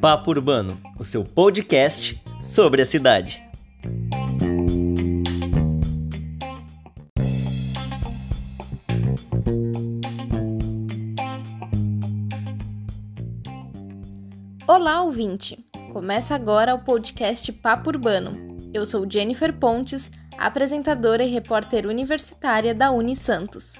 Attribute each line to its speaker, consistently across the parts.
Speaker 1: Papo Urbano, o seu podcast sobre a cidade.
Speaker 2: Olá, ouvinte! Começa agora o podcast Papo Urbano. Eu sou Jennifer Pontes, apresentadora e repórter universitária da Uni Santos.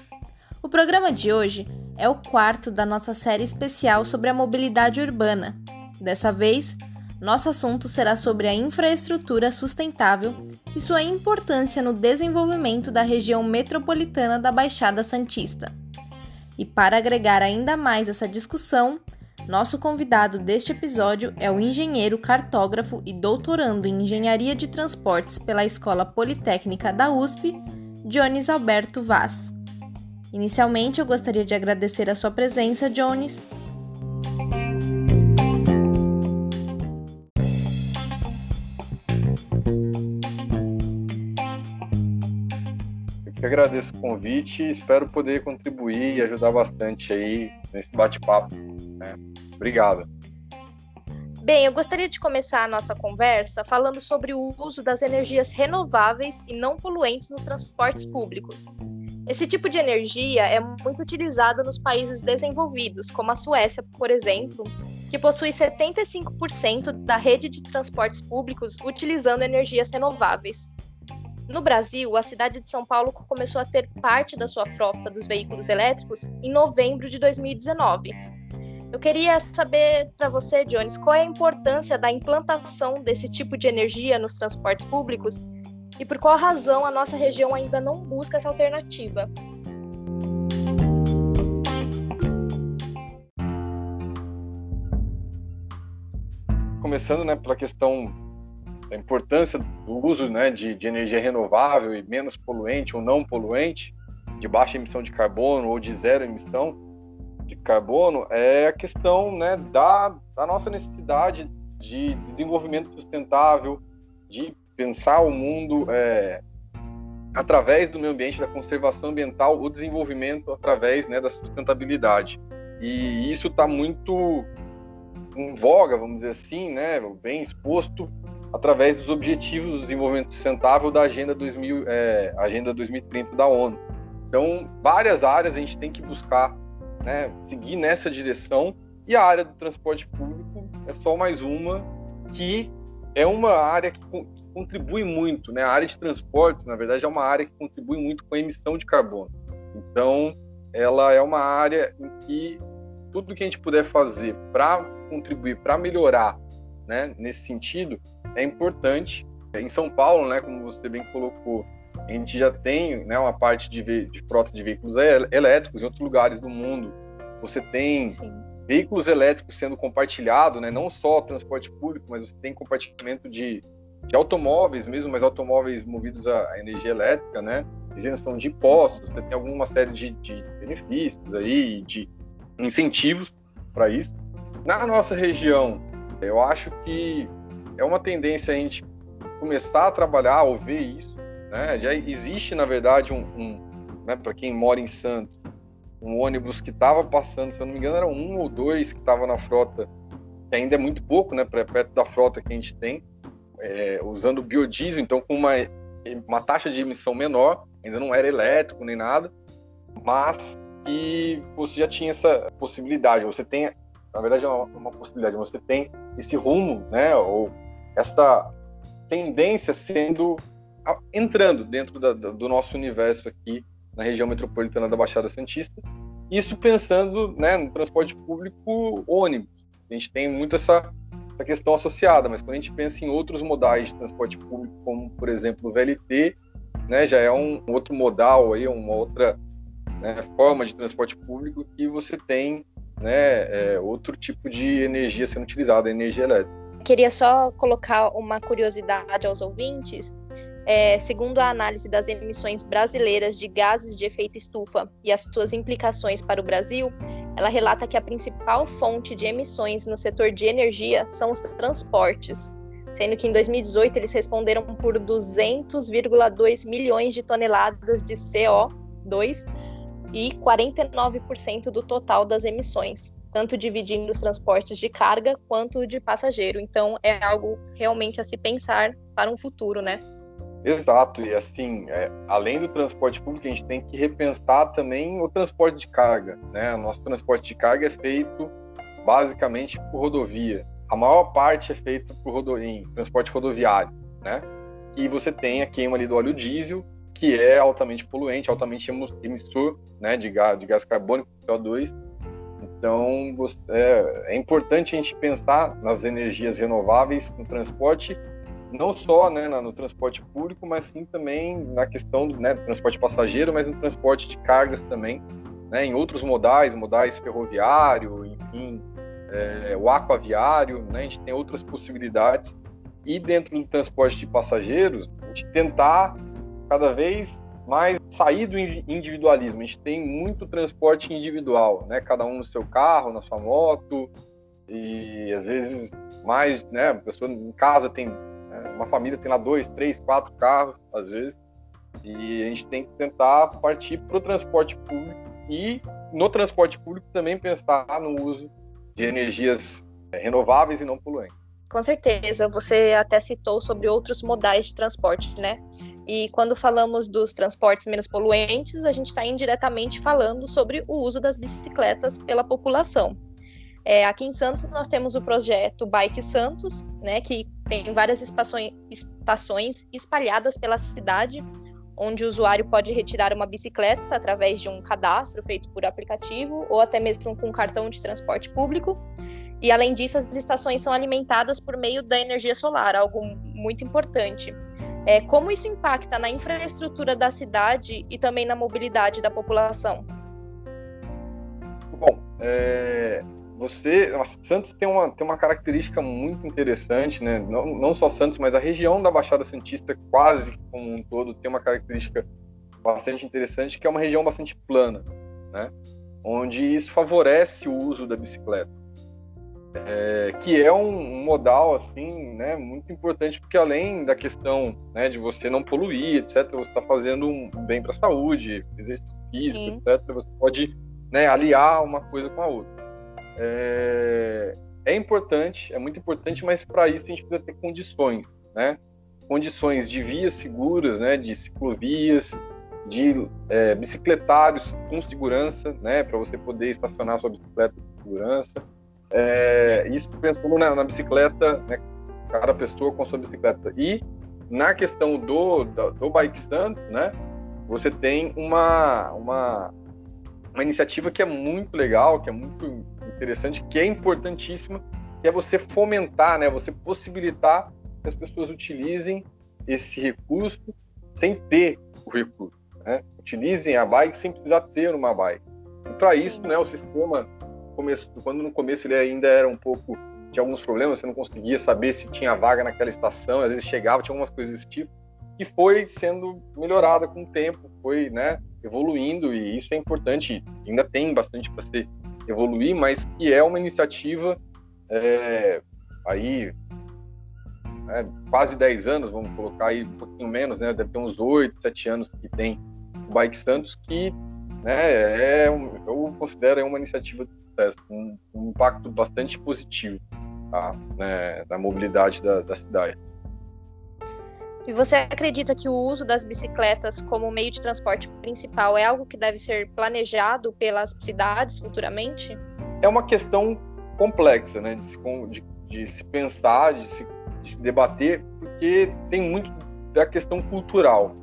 Speaker 2: O programa de hoje é o quarto da nossa série especial sobre a mobilidade urbana. Dessa vez, nosso assunto será sobre a infraestrutura sustentável e sua importância no desenvolvimento da região metropolitana da Baixada Santista. E para agregar ainda mais essa discussão, nosso convidado deste episódio é o engenheiro cartógrafo e doutorando em Engenharia de Transportes pela Escola Politécnica da USP, Jones Alberto Vaz. Inicialmente, eu gostaria de agradecer a sua presença, Jones.
Speaker 3: Eu que agradeço o convite e espero poder contribuir e ajudar bastante aí nesse bate-papo. Né? Obrigado.
Speaker 2: Bem, eu gostaria de começar a nossa conversa falando sobre o uso das energias renováveis e não poluentes nos transportes públicos. Esse tipo de energia é muito utilizada nos países desenvolvidos, como a Suécia, por exemplo, que possui 75% da rede de transportes públicos utilizando energias renováveis. No Brasil, a cidade de São Paulo começou a ter parte da sua frota dos veículos elétricos em novembro de 2019 eu queria saber para você, Jones, qual é a importância da implantação desse tipo de energia nos transportes públicos e por qual razão a nossa região ainda não busca essa alternativa.
Speaker 3: Começando né, pela questão da importância do uso né, de, de energia renovável e menos poluente ou não poluente, de baixa emissão de carbono ou de zero emissão, de carbono é a questão né, da, da nossa necessidade de desenvolvimento sustentável, de pensar o mundo é, através do meio ambiente, da conservação ambiental, o desenvolvimento através né, da sustentabilidade. E isso está muito em voga, vamos dizer assim, né, bem exposto através dos objetivos do desenvolvimento sustentável da Agenda, 2000, é, Agenda 2030 da ONU. Então, várias áreas a gente tem que buscar né, seguir nessa direção. E a área do transporte público é só mais uma que é uma área que contribui muito, né? A área de transportes, na verdade, é uma área que contribui muito com a emissão de carbono. Então, ela é uma área em que tudo que a gente puder fazer para contribuir, para melhorar, né, nesse sentido, é importante. Em São Paulo, né, como você bem colocou, a gente já tem né, uma parte de, de frota de veículos elétricos em outros lugares do mundo. Você tem Sim. veículos elétricos sendo compartilhados, né, não só transporte público, mas você tem compartilhamento de, de automóveis mesmo, mas automóveis movidos a, energia elétrica, né, isenção de impostos, tem alguma série de, de benefícios aí, de incentivos para isso. Na nossa região, eu acho que é uma tendência a gente começar a trabalhar ou ver isso né? Já existe, na verdade, um, um né, para quem mora em Santos, um ônibus que estava passando, se eu não me engano, era um ou dois que estava na frota, que ainda é muito pouco, né, perto da frota que a gente tem, é, usando biodiesel, então com uma, uma taxa de emissão menor, ainda não era elétrico nem nada, mas que você já tinha essa possibilidade, você tem, na verdade é uma, uma possibilidade, você tem esse rumo, né, ou essa tendência sendo entrando dentro da, do nosso universo aqui na região metropolitana da Baixada Santista. Isso pensando né, no transporte público ônibus. A gente tem muito essa, essa questão associada, mas quando a gente pensa em outros modais de transporte público, como por exemplo o VLT, né, já é um outro modal aí, uma outra né, forma de transporte público que você tem né, é, outro tipo de energia sendo utilizada, energia elétrica.
Speaker 2: Queria só colocar uma curiosidade aos ouvintes. É, segundo a análise das emissões brasileiras de gases de efeito estufa e as suas implicações para o Brasil, ela relata que a principal fonte de emissões no setor de energia são os transportes, sendo que em 2018 eles responderam por 200,2 milhões de toneladas de CO2 e 49% do total das emissões, tanto dividindo os transportes de carga quanto de passageiro. Então, é algo realmente a se pensar para um futuro, né?
Speaker 3: Exato, e assim, é, além do transporte público, a gente tem que repensar também o transporte de carga. Né? O nosso transporte de carga é feito basicamente por rodovia. A maior parte é feita por rodo... em transporte rodoviário, né? E você tem a queima ali do óleo diesel, que é altamente poluente, altamente emissor né, de, gás, de gás carbônico, CO2. Então, é, é importante a gente pensar nas energias renováveis no transporte não só né, no transporte público, mas sim também na questão né, do transporte passageiro, mas no transporte de cargas também, né, em outros modais, modais ferroviário, enfim, é, o aquaviário, né, a gente tem outras possibilidades. E dentro do transporte de passageiros, a gente tentar cada vez mais sair do individualismo. A gente tem muito transporte individual, né, cada um no seu carro, na sua moto, e às vezes mais, né, a pessoa em casa tem uma família tem lá dois, três, quatro carros, às vezes, e a gente tem que tentar partir para o transporte público e no transporte público também pensar no uso de energias é, renováveis e não poluentes.
Speaker 2: Com certeza, você até citou sobre outros modais de transporte, né? E quando falamos dos transportes menos poluentes, a gente está indiretamente falando sobre o uso das bicicletas pela população. É, aqui em Santos nós temos o projeto Bike Santos, né, que tem várias estações espalhadas pela cidade, onde o usuário pode retirar uma bicicleta através de um cadastro feito por aplicativo ou até mesmo com um cartão de transporte público. E além disso, as estações são alimentadas por meio da energia solar, algo muito importante. É, como isso impacta na infraestrutura da cidade e também na mobilidade da população?
Speaker 3: Bom, é, você, Santos tem uma, tem uma característica muito interessante, né? Não, não só Santos, mas a região da Baixada Santista, quase como um todo, tem uma característica bastante interessante, que é uma região bastante plana, né? Onde isso favorece o uso da bicicleta. É, que é um, modal assim, né, muito importante porque além da questão né, de você não poluir, etc, você está fazendo um bem para a saúde, exercício físico, Sim. etc. Você pode né, aliar uma coisa com a outra é, é importante, é muito importante, mas para isso a gente precisa ter condições, né? Condições de vias seguras, né? De ciclovias, de é, bicicletários com segurança, né? Para você poder estacionar sua bicicleta com segurança. É, isso pensando na, na bicicleta, né? Cada pessoa com sua bicicleta. E na questão do, do, do bike stand, né? Você tem uma, uma, uma iniciativa que é muito legal, que é muito interessante, que é importantíssima, que é você fomentar, né, você possibilitar que as pessoas utilizem esse recurso sem ter o recurso. Né? Utilizem a bike sem precisar ter uma bike. E para isso, né, o sistema, começo, quando no começo ele ainda era um pouco, tinha alguns problemas, você não conseguia saber se tinha vaga naquela estação, às vezes chegava, tinha algumas coisas desse tipo, que foi sendo melhorada com o tempo, foi né, evoluindo, e isso é importante, ainda tem bastante para ser evoluir, mas que é uma iniciativa é, aí é, quase 10 anos, vamos colocar aí um pouquinho menos, né? Deve ter uns 8, 7 anos que tem o Bike Santos, que né, é eu considero uma iniciativa de sucesso, um, um impacto bastante positivo tá? né, na mobilidade da, da cidade.
Speaker 2: E você acredita que o uso das bicicletas como meio de transporte principal é algo que deve ser planejado pelas cidades futuramente?
Speaker 3: É uma questão complexa, né, de se, de, de se pensar, de se, de se, debater, porque tem muito da questão cultural,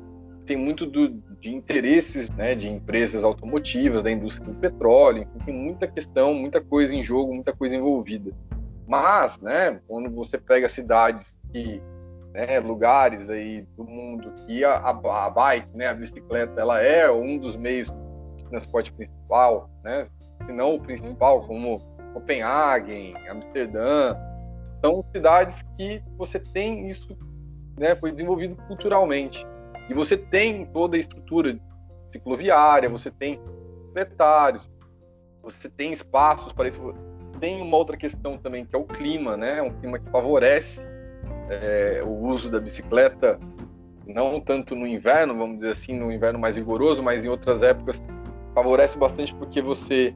Speaker 3: tem muito do, de interesses né, de empresas automotivas, da indústria do petróleo, enfim, tem muita questão, muita coisa em jogo, muita coisa envolvida. Mas, né, quando você pega cidades que né, lugares aí do mundo que a, a, bike, né, a bicicleta, ela é um dos meios de transporte principal, né, se não o principal, uhum. como Copenhague, Amsterdã, são cidades que você tem isso, né, foi desenvolvido culturalmente. E você tem toda a estrutura cicloviária, você tem bicicletários, você tem espaços para isso. Tem uma outra questão também, que é o clima, né? É um clima que favorece é, o uso da bicicleta, não tanto no inverno, vamos dizer assim, no inverno mais rigoroso, mas em outras épocas favorece bastante porque você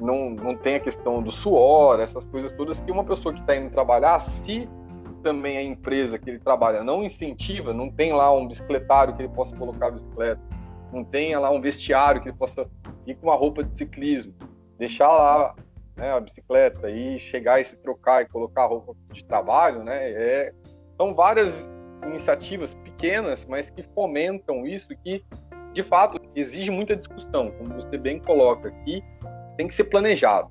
Speaker 3: não, não tem a questão do suor, essas coisas todas que uma pessoa que está indo trabalhar, se também a empresa que ele trabalha não incentiva, não tem lá um bicicletário que ele possa colocar a bicicleta, não tem lá um vestiário que ele possa ir com uma roupa de ciclismo, deixar lá né, a bicicleta e chegar e se trocar e colocar roupa de trabalho, né? É, são várias iniciativas pequenas, mas que fomentam isso que, de fato, exige muita discussão, como você bem coloca aqui, tem que ser planejado.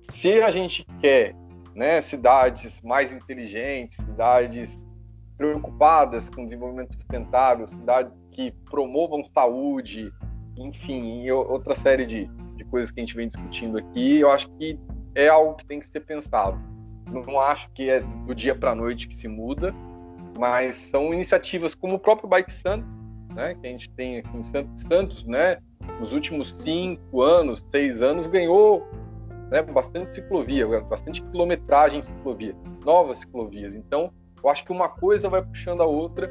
Speaker 3: Se a gente quer né, cidades mais inteligentes, cidades preocupadas com desenvolvimento sustentável, cidades que promovam saúde, enfim, outra série de coisas que a gente vem discutindo aqui, eu acho que é algo que tem que ser pensado. Não acho que é do dia para a noite que se muda, mas são iniciativas como o próprio Bike Santos, né, que a gente tem aqui em Santos, né, nos últimos cinco anos, seis anos, ganhou né, bastante ciclovia, bastante quilometragem em ciclovia, novas ciclovias. Então, eu acho que uma coisa vai puxando a outra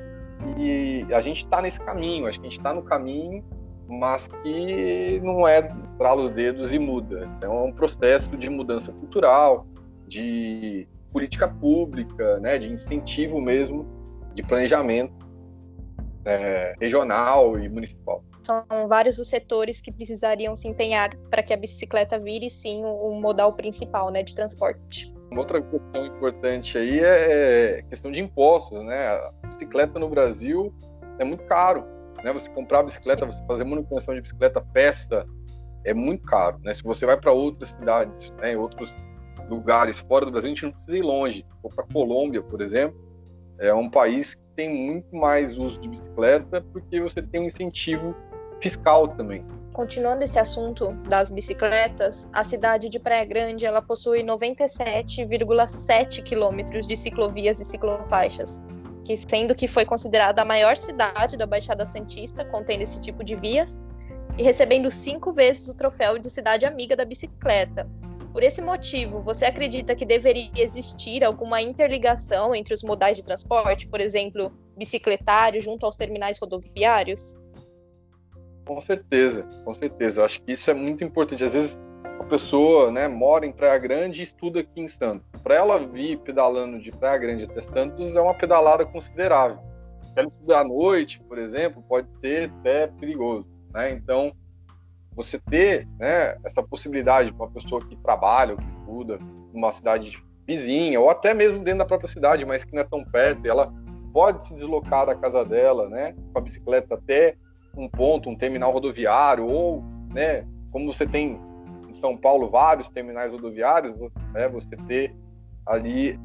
Speaker 3: e a gente está nesse caminho, acho que a gente está no caminho, mas que não é para os dedos e muda. Então, é um processo de mudança cultural, de política pública, né, de incentivo mesmo, de planejamento é, regional e municipal
Speaker 2: são vários os setores que precisariam se empenhar para que a bicicleta vire sim o um modal principal né, de transporte.
Speaker 3: Uma outra questão importante aí é, é questão de impostos, né? A bicicleta no Brasil é muito caro, né? Você comprar bicicleta, você fazer manutenção de bicicleta, peça, é muito caro, né? Se você vai para outras cidades, né, outros lugares fora do Brasil, a gente não precisa ir longe. Ou para Colômbia, por exemplo, é um país que tem muito mais uso de bicicleta porque você tem um incentivo fiscal também.
Speaker 2: Continuando esse assunto das bicicletas, a cidade de Praia Grande ela possui 97,7 quilômetros de ciclovias e ciclofaixas, que sendo que foi considerada a maior cidade da Baixada Santista, contendo esse tipo de vias, e recebendo cinco vezes o troféu de cidade amiga da bicicleta. Por esse motivo, você acredita que deveria existir alguma interligação entre os modais de transporte, por exemplo, bicicletário junto aos terminais rodoviários?
Speaker 3: Com certeza, com certeza. Eu acho que isso é muito importante. Às vezes pessoa né, mora em Praia Grande e estuda aqui em Santos. Para ela vir pedalando de Praia Grande até Santos é uma pedalada considerável. Se ela estudar à noite, por exemplo, pode ser até perigoso. Né? Então, você ter né, essa possibilidade para uma pessoa que trabalha ou que estuda numa cidade vizinha, ou até mesmo dentro da própria cidade, mas que não é tão perto, ela pode se deslocar da casa dela, né, com a bicicleta até um ponto, um terminal rodoviário, ou, né, como você tem São Paulo vários terminais rodoviários, né, você ter ali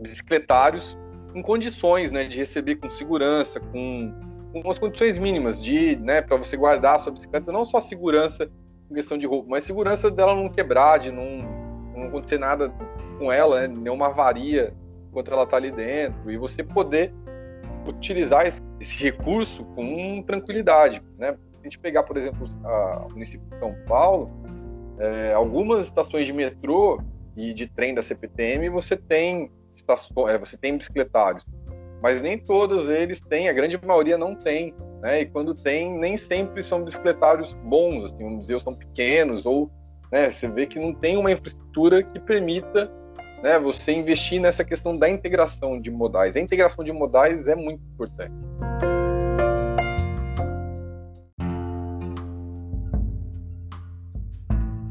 Speaker 3: bicicletários em condições, né, de receber com segurança, com, com umas condições mínimas de, né, para você guardar a sua bicicleta, não só segurança em questão de roupa, mas segurança dela não quebrar, de não, não acontecer nada com ela, né, nenhuma avaria enquanto ela está ali dentro, e você poder utilizar esse, esse recurso com tranquilidade. Né? Se a gente pegar, por exemplo, a, o município de São Paulo, é, algumas estações de metrô e de trem da CPTM você tem estações, é, você tem bicicletários, mas nem todos eles têm, a grande maioria não tem, né? E quando tem, nem sempre são bicicletários bons, assim, vamos são pequenos ou né, você vê que não tem uma infraestrutura que permita né, você investir nessa questão da integração de modais. A integração de modais é muito importante.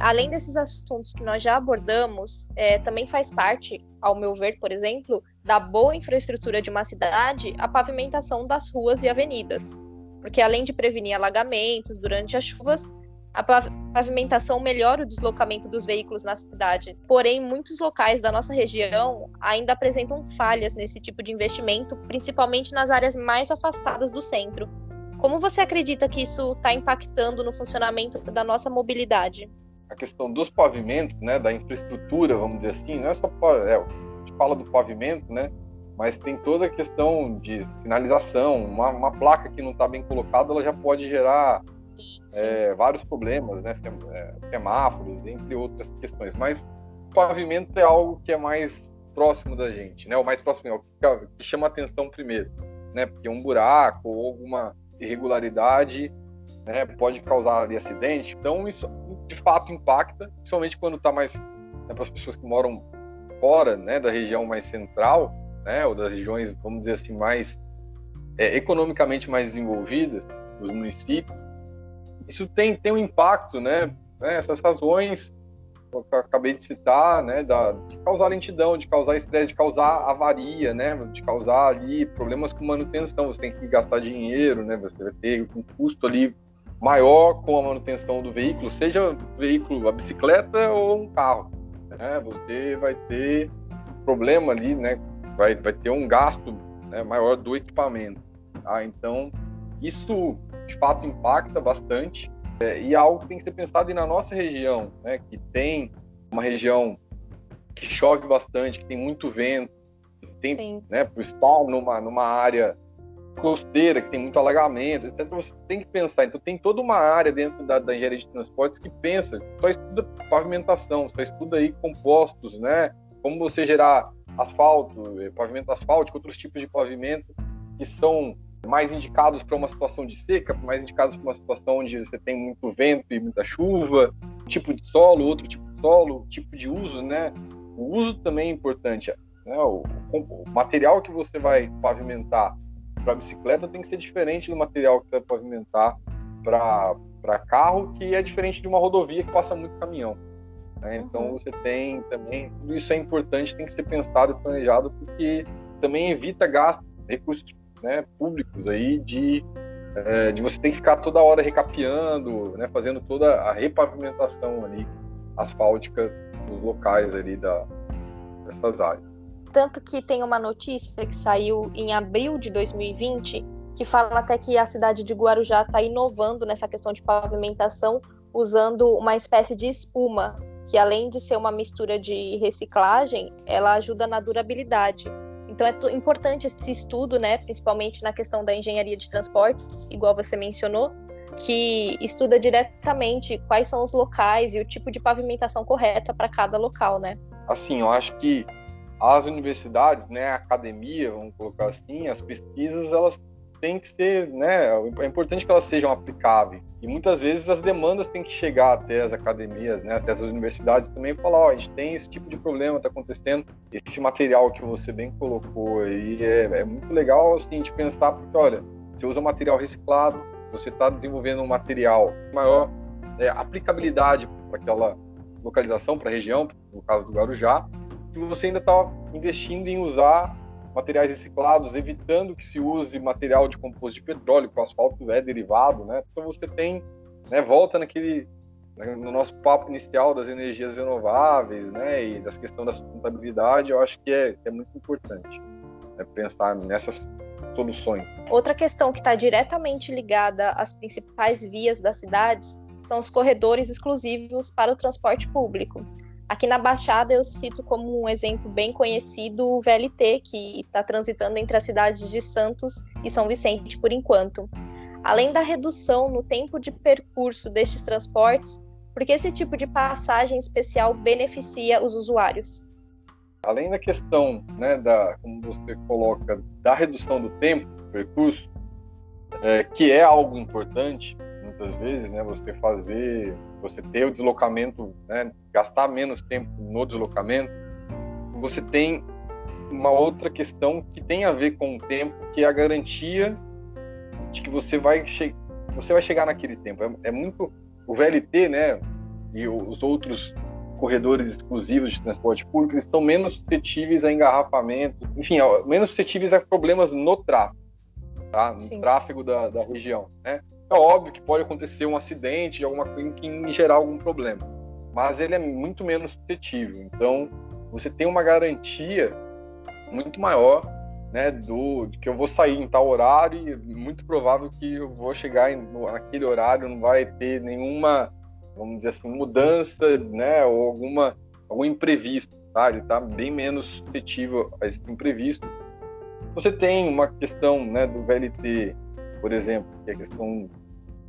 Speaker 2: Além desses assuntos que nós já abordamos, é, também faz parte, ao meu ver, por exemplo, da boa infraestrutura de uma cidade a pavimentação das ruas e avenidas. Porque além de prevenir alagamentos durante as chuvas, a pavimentação melhora o deslocamento dos veículos na cidade. Porém, muitos locais da nossa região ainda apresentam falhas nesse tipo de investimento, principalmente nas áreas mais afastadas do centro. Como você acredita que isso está impactando no funcionamento da nossa mobilidade?
Speaker 3: A questão dos pavimentos, né, da infraestrutura, vamos dizer assim, não é só é, a gente fala do pavimento, né, mas tem toda a questão de sinalização. Uma, uma placa que não está bem colocada, ela já pode gerar é, vários problemas, né? É, semáforos, entre outras questões. Mas o pavimento é algo que é mais próximo da gente, né? O mais próximo é o que, que chama atenção primeiro, né? Porque um buraco ou alguma irregularidade né, pode causar ali, acidente. Então, isso de fato impacta, principalmente quando está mais né, para as pessoas que moram fora né, da região mais central, né, ou das regiões, vamos dizer assim, mais é, economicamente mais desenvolvidas dos municípios. Isso tem, tem um impacto, né? né essas razões que eu acabei de citar, né, da, de causar lentidão, de causar estresse, de causar avaria, né, de causar ali problemas com manutenção. Você tem que gastar dinheiro, né, você vai ter um custo ali maior com a manutenção do veículo, seja veículo, a bicicleta ou um carro. Né? Você vai ter problema ali, né? Vai, vai ter um gasto né, maior do equipamento. Tá? Então, isso de fato impacta bastante é, e é algo que tem que ser pensado na nossa região, né? Que tem uma região que chove bastante, que tem muito vento, tem, Sim. né? Por estar numa numa área costeira, que tem muito alagamento, etc. Você tem que pensar. Então, tem toda uma área dentro da, da engenharia de transportes que pensa, só estuda pavimentação, só estuda aí compostos, né? Como você gerar asfalto, eh, pavimento asfáltico, outros tipos de pavimento que são mais indicados para uma situação de seca, mais indicados para uma situação onde você tem muito vento e muita chuva, tipo de solo, outro tipo de solo, tipo de uso, né? O uso também é importante. Né? O, o material que você vai pavimentar para bicicleta tem que ser diferente do material que você vai pavimentar para carro, que é diferente de uma rodovia que passa muito caminhão. Né? Então uhum. você tem também, tudo isso é importante, tem que ser pensado e planejado, porque também evita gastos, recursos né, públicos aí de, é, de você ter que ficar toda hora recapeando, né, fazendo toda a repavimentação ali asfáltica dos locais ali da, dessas áreas.
Speaker 2: Tanto que tem uma notícia que saiu em abril de 2020 que fala até que a cidade de Guarujá está inovando nessa questão de pavimentação usando uma espécie de espuma que além de ser uma mistura de reciclagem, ela ajuda na durabilidade. Então é importante esse estudo, né, principalmente na questão da engenharia de transportes, igual você mencionou, que estuda diretamente quais são os locais e o tipo de pavimentação correta para cada local, né?
Speaker 3: Assim, eu acho que as universidades, né, a academia, vamos colocar assim, as pesquisas, elas têm que ser, né, é importante que elas sejam aplicáveis. E muitas vezes as demandas têm que chegar até as academias, né, até as universidades também e falar, ó, oh, a gente tem esse tipo de problema, está acontecendo. Esse material que você bem colocou aí é, é muito legal, assim, de pensar, porque, olha, você usa material reciclado, você está desenvolvendo um material maior é, aplicabilidade para aquela localização, para a região, no caso do Guarujá, que você ainda está investindo em usar materiais reciclados, evitando que se use material de composto de petróleo, que o asfalto é derivado, né? Então você tem, né, volta naquele né, no nosso papo inicial das energias renováveis, né, e das questões da sustentabilidade, eu acho que é, é muito importante né, pensar nessas soluções.
Speaker 2: Outra questão que está diretamente ligada às principais vias das cidades são os corredores exclusivos para o transporte público. Aqui na Baixada eu cito como um exemplo bem conhecido o VLT, que está transitando entre as cidades de Santos e São Vicente por enquanto. Além da redução no tempo de percurso destes transportes, porque esse tipo de passagem especial beneficia os usuários?
Speaker 3: Além da questão, né, da, como você coloca, da redução do tempo de percurso, é, que é algo importante, muitas vezes, né, você fazer você ter o deslocamento, né, gastar menos tempo no deslocamento, você tem uma outra questão que tem a ver com o tempo, que é a garantia de que você vai, você vai chegar naquele tempo. É, é muito o VLT, né, e os outros corredores exclusivos de transporte público, eles estão menos suscetíveis a engarrafamento, enfim, menos suscetíveis a problemas no tráfego, tá? No Sim. tráfego da, da região, né? É óbvio que pode acontecer um acidente de alguma coisa que gerar algum problema, mas ele é muito menos suscetível. Então, você tem uma garantia muito maior, né, do de que eu vou sair em tal horário e muito provável que eu vou chegar em, naquele horário, não vai ter nenhuma, vamos dizer assim, mudança, né, ou alguma algum imprevisto, tá? Ele está bem menos suscetível a esse imprevisto. Você tem uma questão, né, do VLT por exemplo, que a questão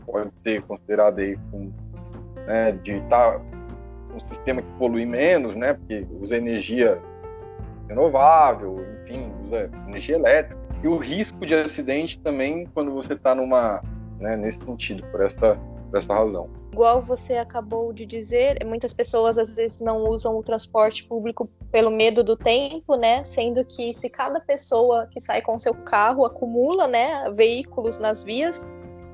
Speaker 3: pode ser considerada aí com, né, de estar tá um sistema que polui menos, né, porque usa energia renovável, enfim, usa energia elétrica. E o risco de acidente também, quando você está numa, né, nesse sentido, por essa, por essa razão.
Speaker 2: Igual você acabou de dizer, muitas pessoas às vezes não usam o transporte público pelo medo do tempo, né? Sendo que se cada pessoa que sai com seu carro acumula, né, veículos nas vias,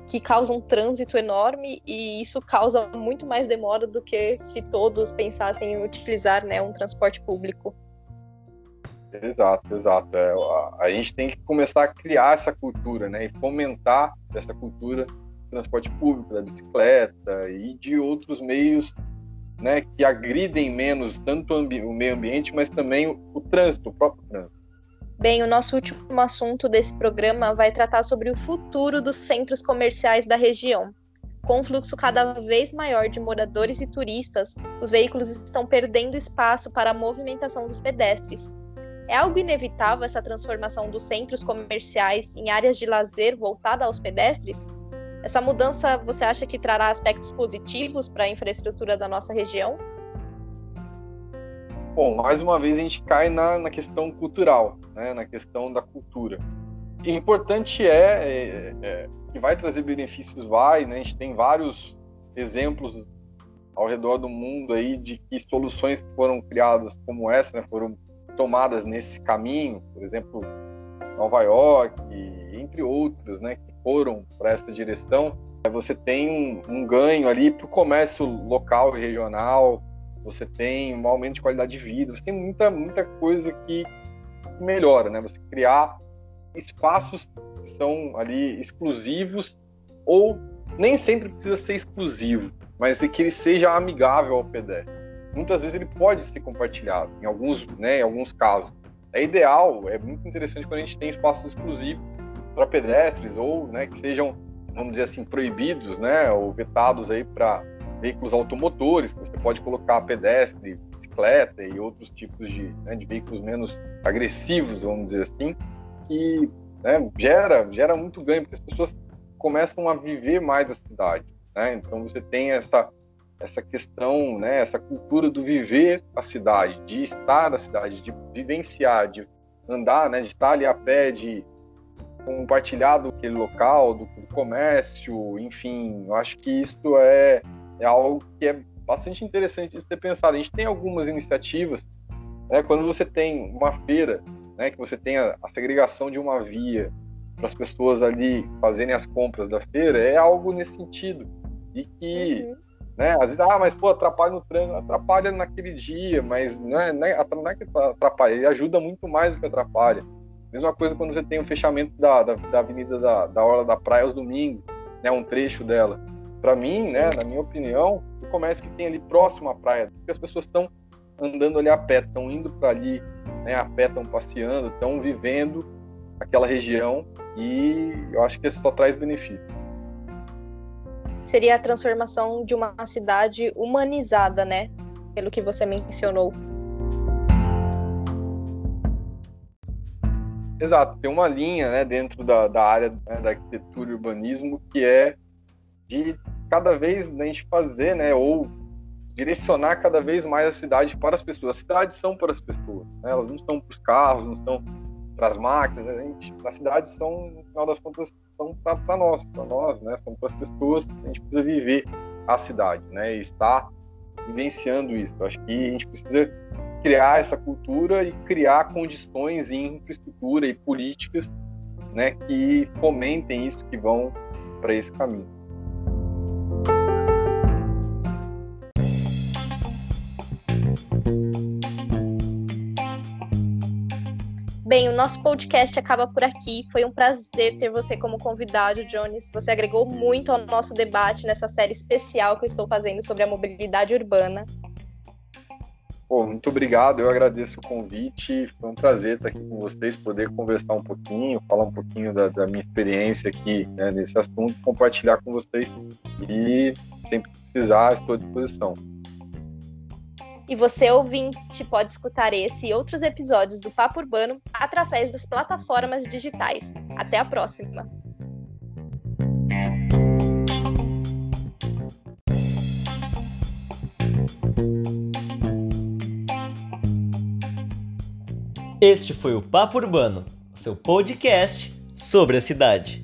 Speaker 2: que causam um trânsito enorme e isso causa muito mais demora do que se todos pensassem em utilizar né, um transporte público.
Speaker 3: Exato, exato. É, a, a, gente tem que começar a criar essa cultura, né, e fomentar essa cultura transporte público, da bicicleta e de outros meios, né, que agridem menos tanto o meio ambiente, mas também o, o trânsito, o próprio trânsito.
Speaker 2: Bem, o nosso último assunto desse programa vai tratar sobre o futuro dos centros comerciais da região. Com um fluxo cada vez maior de moradores e turistas, os veículos estão perdendo espaço para a movimentação dos pedestres. É algo inevitável essa transformação dos centros comerciais em áreas de lazer voltada aos pedestres? Essa mudança você acha que trará aspectos positivos para a infraestrutura da nossa região?
Speaker 3: Bom, mais uma vez a gente cai na, na questão cultural, né, na questão da cultura. O importante é, é, é, que vai trazer benefícios, vai, né, a gente tem vários exemplos ao redor do mundo aí de que soluções que foram criadas como essa, né, foram tomadas nesse caminho, por exemplo, Nova York, entre outros, né, que foram para essa direção. Você tem um, um ganho ali para o comércio local e regional, você tem um aumento de qualidade de vida, você tem muita, muita coisa que melhora, né? Você criar espaços que são ali exclusivos ou nem sempre precisa ser exclusivo, mas que ele seja amigável ao pedestre. Muitas vezes ele pode ser compartilhado, em alguns, né, em alguns casos. É ideal, é muito interessante quando a gente tem espaços exclusivos para pedestres ou, né, que sejam, vamos dizer assim, proibidos, né, ou vetados aí para veículos automotores, que você pode colocar pedestre, bicicleta e outros tipos de, né, de veículos menos agressivos, vamos dizer assim, que né, gera, gera muito ganho, porque as pessoas começam a viver mais a cidade. Né? Então você tem essa, essa questão, né, essa cultura do viver a cidade, de estar na cidade, de vivenciar, de andar, né, de estar ali a pé, de compartilhar do aquele local, do, do comércio, enfim, eu acho que isso é é algo que é bastante interessante de ser pensado. A gente tem algumas iniciativas, né, quando você tem uma feira, né, que você tem a, a segregação de uma via para as pessoas ali fazerem as compras da feira, é algo nesse sentido. E que, uhum. né, às vezes, ah, mas pô, atrapalha no trânsito, atrapalha naquele dia, mas não é, não é, não é que atrapalha, ele ajuda muito mais do que atrapalha. Mesma coisa quando você tem o fechamento da, da, da avenida da, da Orla da Praia aos domingos, né, um trecho dela para mim, né, na minha opinião, o comércio que tem ali próximo à praia, porque as pessoas estão andando ali a pé, estão indo para ali, né, a pé, estão passeando, estão vivendo aquela região e eu acho que isso só traz benefício.
Speaker 2: Seria a transformação de uma cidade humanizada, né? Pelo que você mencionou.
Speaker 3: Exato, tem uma linha né, dentro da, da área né, da arquitetura e urbanismo que é de cada vez a gente fazer, né, ou direcionar cada vez mais a cidade para as pessoas. As cidades são para as pessoas, né? elas não estão para os carros, não estão para as máquinas. A gente, as cidades são, no final das contas, são para nós, para nós, né? São para as pessoas. A gente precisa viver a cidade, né? E estar vivenciando isso. Eu acho que a gente precisa criar essa cultura e criar condições em infraestrutura e políticas, né? Que fomentem isso, que vão para esse caminho.
Speaker 2: Bem, o nosso podcast acaba por aqui. Foi um prazer ter você como convidado, Jones. Você agregou muito ao nosso debate nessa série especial que eu estou fazendo sobre a mobilidade urbana.
Speaker 3: Pô, muito obrigado, eu agradeço o convite. Foi um prazer estar aqui com vocês, poder conversar um pouquinho, falar um pouquinho da, da minha experiência aqui né, nesse assunto, compartilhar com vocês. E sempre precisar, estou à disposição.
Speaker 2: E você, ouvinte, pode escutar esse e outros episódios do Papo Urbano através das plataformas digitais. Até a próxima!
Speaker 1: Este foi o Papo Urbano, seu podcast sobre a cidade.